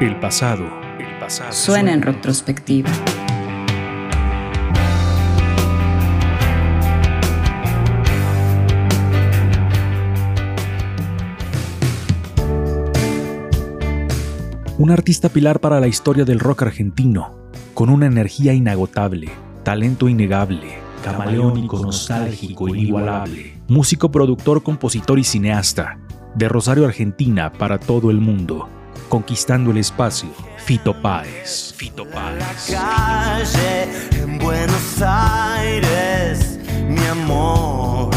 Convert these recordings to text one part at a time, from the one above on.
El pasado, el pasado. Suena en retrospectiva. Un artista pilar para la historia del rock argentino, con una energía inagotable, talento innegable, camaleónico, nostálgico, inigualable, músico, productor, compositor y cineasta, de Rosario, Argentina, para todo el mundo, conquistando el espacio, Fito Páez. Fito Páez. en Buenos Aires, mi amor.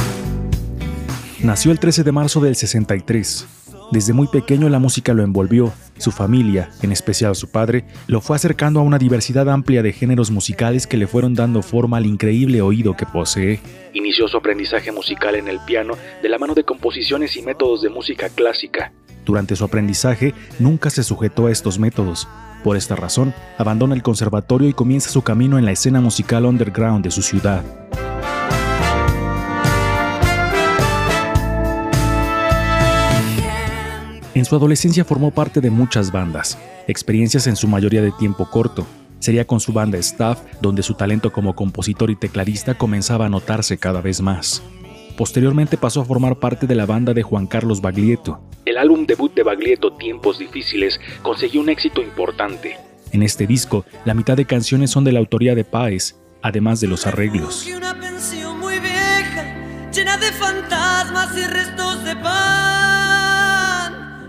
Nació el 13 de marzo del 63. Desde muy pequeño la música lo envolvió. Su familia, en especial su padre, lo fue acercando a una diversidad amplia de géneros musicales que le fueron dando forma al increíble oído que posee. Inició su aprendizaje musical en el piano de la mano de composiciones y métodos de música clásica. Durante su aprendizaje nunca se sujetó a estos métodos. Por esta razón, abandona el conservatorio y comienza su camino en la escena musical underground de su ciudad. En su adolescencia formó parte de muchas bandas, experiencias en su mayoría de tiempo corto. Sería con su banda Staff donde su talento como compositor y tecladista comenzaba a notarse cada vez más. Posteriormente pasó a formar parte de la banda de Juan Carlos Baglietto. El álbum debut de Baglietto, Tiempos Difíciles, consiguió un éxito importante. En este disco, la mitad de canciones son de la autoría de Páez, además de los arreglos. Una pensión muy vieja, llena de fantasmas y restos de pan.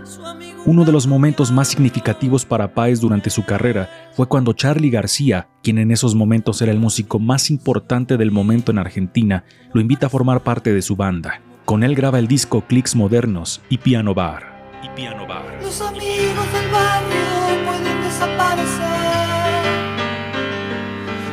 Su amigo Uno de los momentos más significativos para Páez durante su carrera fue cuando Charlie García, quien en esos momentos era el músico más importante del momento en Argentina, lo invita a formar parte de su banda. Con él graba el disco Clicks Modernos y Piano Bar. Y Piano Bar. Los amigos del barrio pueden desaparecer.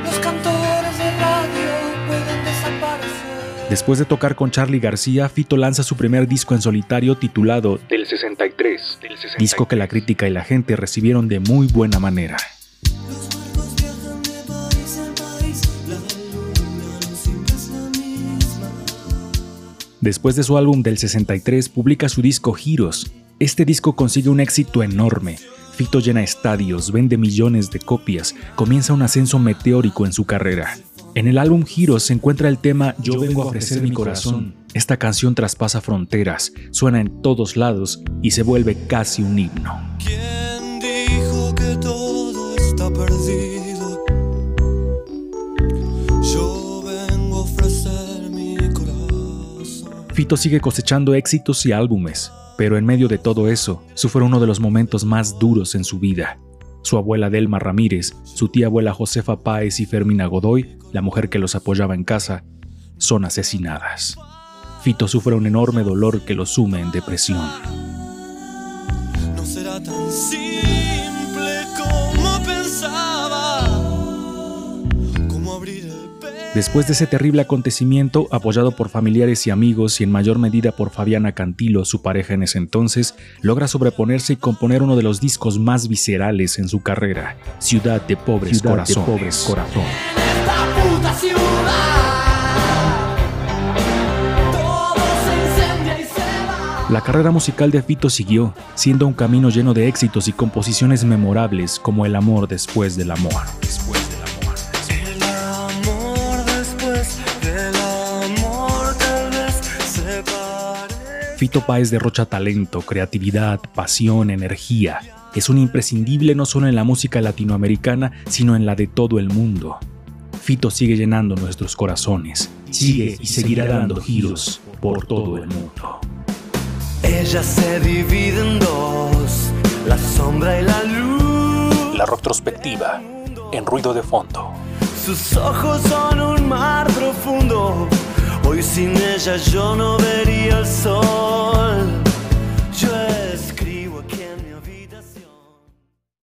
Los cantores de radio pueden desaparecer. Después de tocar con Charlie García, Fito lanza su primer disco en solitario titulado Del 63, disco que la crítica y la gente recibieron de muy buena manera. Después de su álbum del 63, publica su disco Giros. Este disco consigue un éxito enorme. Fito llena estadios, vende millones de copias, comienza un ascenso meteórico en su carrera. En el álbum Giros se encuentra el tema Yo vengo a ofrecer mi corazón. Esta canción traspasa fronteras, suena en todos lados y se vuelve casi un himno. ¿Quién dijo que todo está perdido? Fito sigue cosechando éxitos y álbumes, pero en medio de todo eso, sufre uno de los momentos más duros en su vida. Su abuela Delma Ramírez, su tía abuela Josefa Páez y Fermina Godoy, la mujer que los apoyaba en casa, son asesinadas. Fito sufre un enorme dolor que lo sume en depresión. No será tan simple como pensaba. Después de ese terrible acontecimiento, apoyado por familiares y amigos y en mayor medida por Fabiana Cantilo, su pareja en ese entonces, logra sobreponerse y componer uno de los discos más viscerales en su carrera, Ciudad de Pobres Corazones. En esta puta ciudad. Todo se incendia y se va. La carrera musical de Fito siguió, siendo un camino lleno de éxitos y composiciones memorables como El amor después del amor. El amor Fito Páez derrocha talento, creatividad, pasión, energía. Es un imprescindible no solo en la música latinoamericana, sino en la de todo el mundo. Fito sigue llenando nuestros corazones, sigue y seguirá dando giros por todo el mundo. Ella se divide en dos, la sombra y la luz. La retrospectiva, en ruido de fondo. Sus ojos son un mar profundo. Hoy sin ella yo no vería el sol.